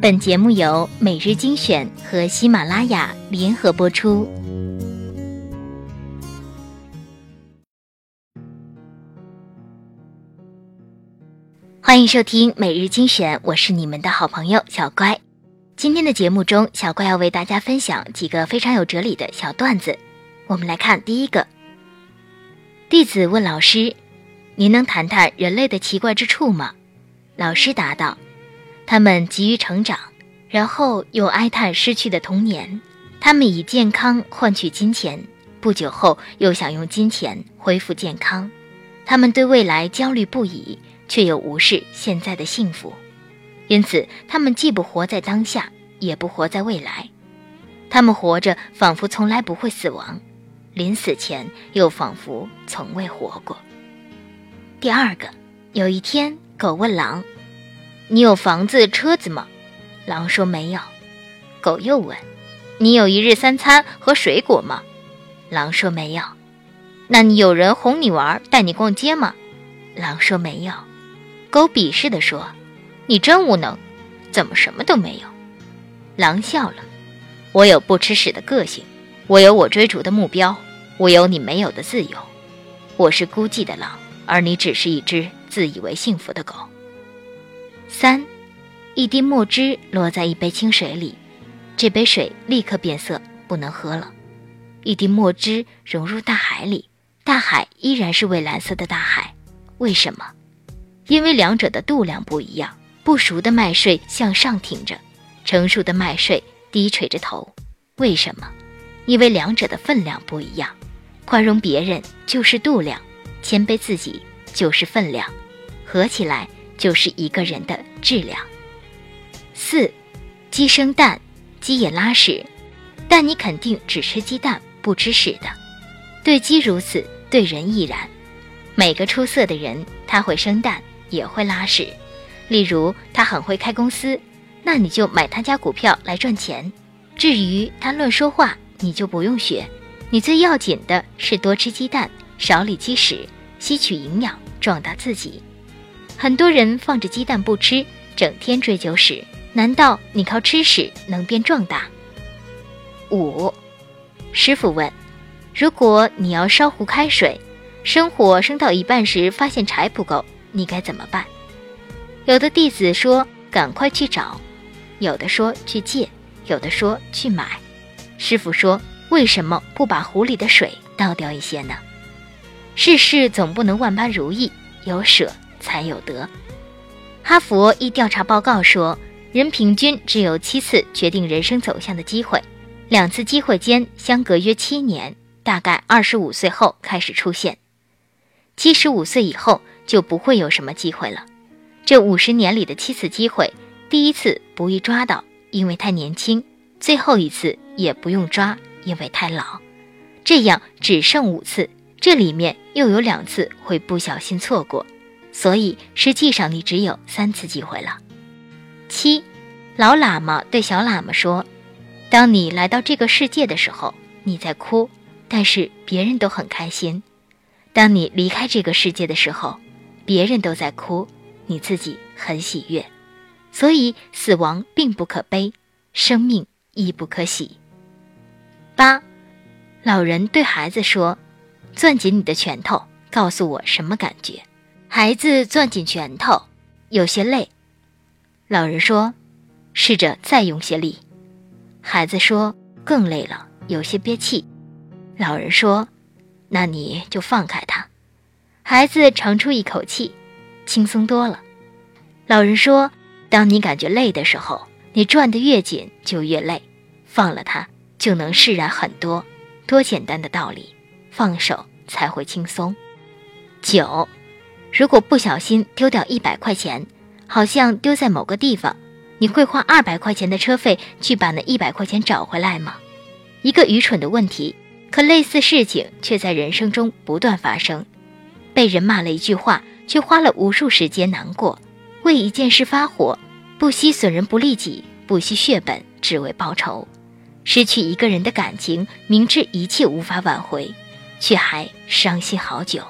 本节目由每日精选和喜马拉雅联合播出。欢迎收听每日精选，我是你们的好朋友小乖。今天的节目中，小乖要为大家分享几个非常有哲理的小段子。我们来看第一个。弟子问老师：“您能谈谈人类的奇怪之处吗？”老师答道。他们急于成长，然后又哀叹失去的童年。他们以健康换取金钱，不久后又想用金钱恢复健康。他们对未来焦虑不已，却又无视现在的幸福。因此，他们既不活在当下，也不活在未来。他们活着，仿佛从来不会死亡；临死前，又仿佛从未活过。第二个，有一天，狗问狼。你有房子、车子吗？狼说没有。狗又问：“你有一日三餐和水果吗？”狼说没有。那你有人哄你玩、带你逛街吗？狼说没有。狗鄙视地说：“你真无能，怎么什么都没有？”狼笑了：“我有不吃屎的个性，我有我追逐的目标，我有你没有的自由。我是孤寂的狼，而你只是一只自以为幸福的狗。”三，一滴墨汁落在一杯清水里，这杯水立刻变色，不能喝了。一滴墨汁融入大海里，大海依然是蔚蓝色的大海。为什么？因为两者的度量不一样。不熟的麦穗向上挺着，成熟的麦穗低垂着头。为什么？因为两者的分量不一样。宽容别人就是度量，谦卑自己就是分量，合起来。就是一个人的质量。四，鸡生蛋，鸡也拉屎，但你肯定只吃鸡蛋不吃屎的。对鸡如此，对人亦然。每个出色的人，他会生蛋，也会拉屎。例如，他很会开公司，那你就买他家股票来赚钱。至于他乱说话，你就不用学。你最要紧的是多吃鸡蛋，少理鸡屎，吸取营养，壮大自己。很多人放着鸡蛋不吃，整天追究屎。难道你靠吃屎能变壮大？五，师傅问：如果你要烧壶开水，生火生到一半时发现柴不够，你该怎么办？有的弟子说：赶快去找；有的说去借；有的说去买。师傅说：为什么不把壶里的水倒掉一些呢？世事总不能万般如意，有舍。才有得。哈佛一调查报告说，人平均只有七次决定人生走向的机会，两次机会间相隔约七年，大概二十五岁后开始出现。七十五岁以后就不会有什么机会了。这五十年里的七次机会，第一次不易抓到，因为太年轻；最后一次也不用抓，因为太老。这样只剩五次，这里面又有两次会不小心错过。所以实际上你只有三次机会了。七，老喇嘛对小喇嘛说：“当你来到这个世界的时候，你在哭，但是别人都很开心；当你离开这个世界的时候，别人都在哭，你自己很喜悦。所以死亡并不可悲，生命亦不可喜。”八，老人对孩子说：“攥紧你的拳头，告诉我什么感觉。”孩子攥紧拳头，有些累。老人说：“试着再用些力。”孩子说：“更累了，有些憋气。”老人说：“那你就放开他。”孩子长出一口气，轻松多了。老人说：“当你感觉累的时候，你转得越紧就越累，放了他就能释然很多。多简单的道理，放手才会轻松。”九。如果不小心丢掉一百块钱，好像丢在某个地方，你会花二百块钱的车费去把那一百块钱找回来吗？一个愚蠢的问题，可类似事情却在人生中不断发生。被人骂了一句话，却花了无数时间难过；为一件事发火，不惜损人不利己，不惜血本，只为报仇。失去一个人的感情，明知一切无法挽回，却还伤心好久。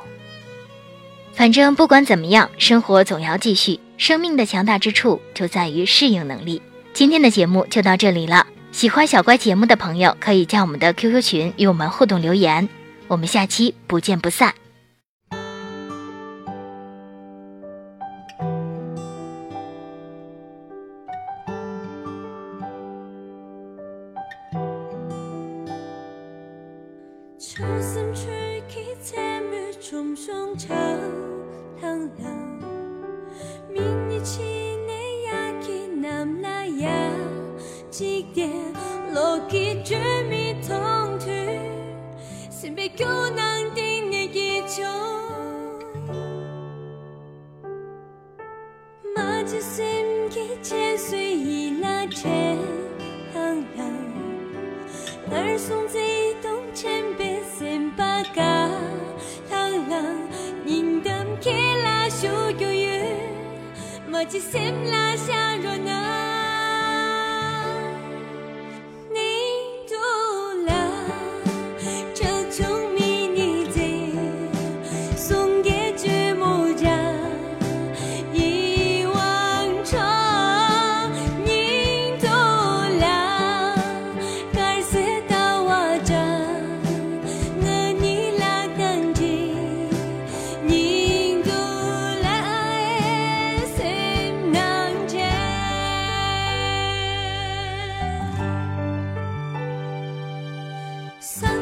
反正不管怎么样生活总要继续生命的强大之处就在于适应能力。今天的节目就到这里了。喜欢小乖节目的朋友可以加我们的 qq 群与我们互动留言。我们下期不见不散。就能定义一种马吉森给切碎一拉车朗朗送最动前辈先嘎天马下若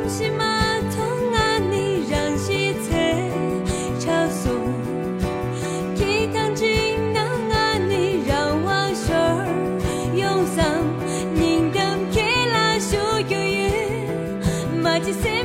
是马桶啊你让一切潮缩，是钢筋啊你让万树忧桑，人当铁来树有缘，马蹄声。